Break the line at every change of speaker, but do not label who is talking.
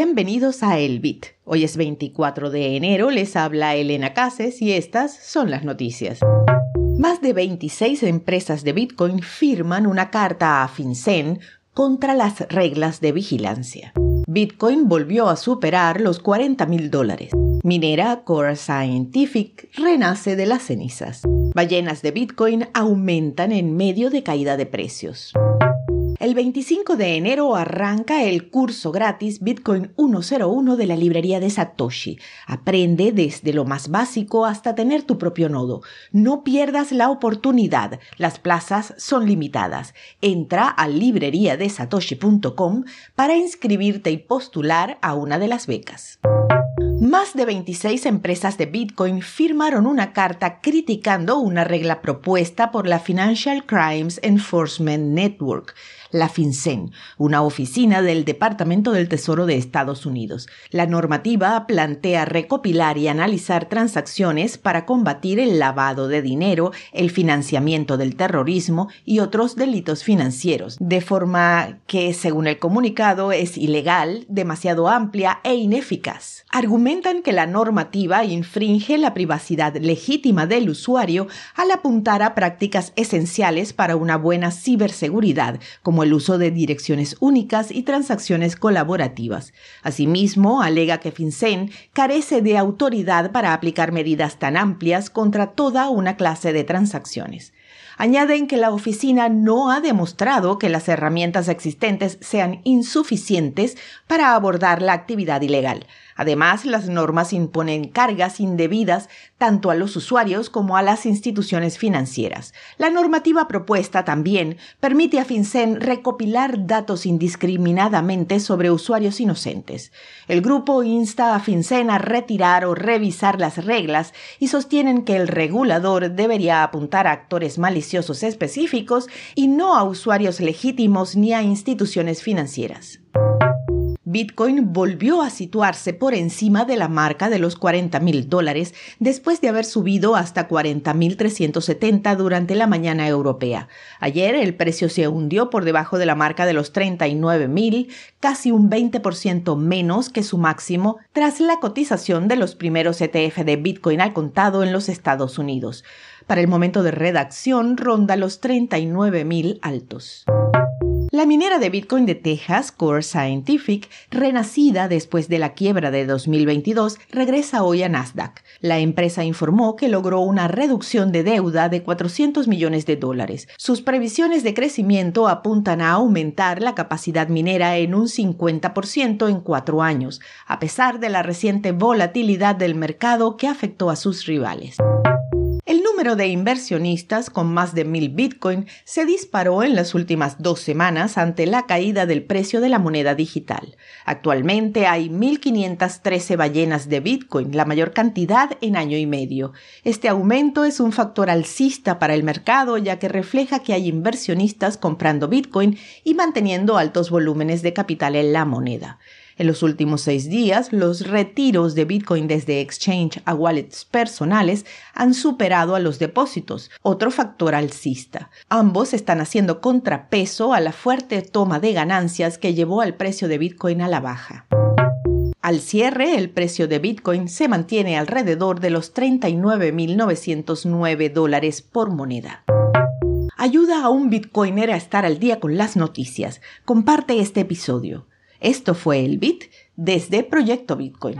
Bienvenidos a El Bit. Hoy es 24 de enero, les habla Elena Cases y estas son las noticias. Más de 26 empresas de Bitcoin firman una carta a FinCEN contra las reglas de vigilancia. Bitcoin volvió a superar los 40 mil dólares. Minera Core Scientific renace de las cenizas. Ballenas de Bitcoin aumentan en medio de caída de precios. El 25 de enero arranca el curso gratis Bitcoin 101 de la librería de Satoshi. Aprende desde lo más básico hasta tener tu propio nodo. No pierdas la oportunidad. Las plazas son limitadas. Entra a libreriadesatoshi.com para inscribirte y postular a una de las becas. Más de 26 empresas de Bitcoin firmaron una carta criticando una regla propuesta por la Financial Crimes Enforcement Network, la FinCEN, una oficina del Departamento del Tesoro de Estados Unidos. La normativa plantea recopilar y analizar transacciones para combatir el lavado de dinero, el financiamiento del terrorismo y otros delitos financieros, de forma que, según el comunicado, es ilegal, demasiado amplia e ineficaz argumentan que la normativa infringe la privacidad legítima del usuario al apuntar a prácticas esenciales para una buena ciberseguridad, como el uso de direcciones únicas y transacciones colaborativas. Asimismo, alega que FinCEN carece de autoridad para aplicar medidas tan amplias contra toda una clase de transacciones. Añaden que la oficina no ha demostrado que las herramientas existentes sean insuficientes para abordar la actividad ilegal. Además, las normas imponen cargas indebidas tanto a los usuarios como a las instituciones financieras. La normativa propuesta también permite a FinCEN recopilar datos indiscriminadamente sobre usuarios inocentes. El grupo insta a FinCEN a retirar o revisar las reglas y sostienen que el regulador debería apuntar a actores maliciosos específicos y no a usuarios legítimos ni a instituciones financieras. Bitcoin volvió a situarse por encima de la marca de los 40 mil dólares después de haber subido hasta 40 mil 370 durante la mañana europea. Ayer el precio se hundió por debajo de la marca de los 39 mil, casi un 20% menos que su máximo tras la cotización de los primeros ETF de Bitcoin al contado en los Estados Unidos. Para el momento de redacción ronda los 39 mil altos. La minera de Bitcoin de Texas, Core Scientific, renacida después de la quiebra de 2022, regresa hoy a Nasdaq. La empresa informó que logró una reducción de deuda de 400 millones de dólares. Sus previsiones de crecimiento apuntan a aumentar la capacidad minera en un 50% en cuatro años, a pesar de la reciente volatilidad del mercado que afectó a sus rivales. Número de inversionistas con más de mil Bitcoin se disparó en las últimas dos semanas ante la caída del precio de la moneda digital. Actualmente hay 1.513 ballenas de Bitcoin, la mayor cantidad en año y medio. Este aumento es un factor alcista para el mercado ya que refleja que hay inversionistas comprando Bitcoin y manteniendo altos volúmenes de capital en la moneda. En los últimos seis días, los retiros de Bitcoin desde exchange a wallets personales han superado a los depósitos, otro factor alcista. Ambos están haciendo contrapeso a la fuerte toma de ganancias que llevó al precio de Bitcoin a la baja. Al cierre, el precio de Bitcoin se mantiene alrededor de los 39.909 dólares por moneda. Ayuda a un Bitcoiner a estar al día con las noticias. Comparte este episodio. Esto fue el Bit desde Proyecto Bitcoin.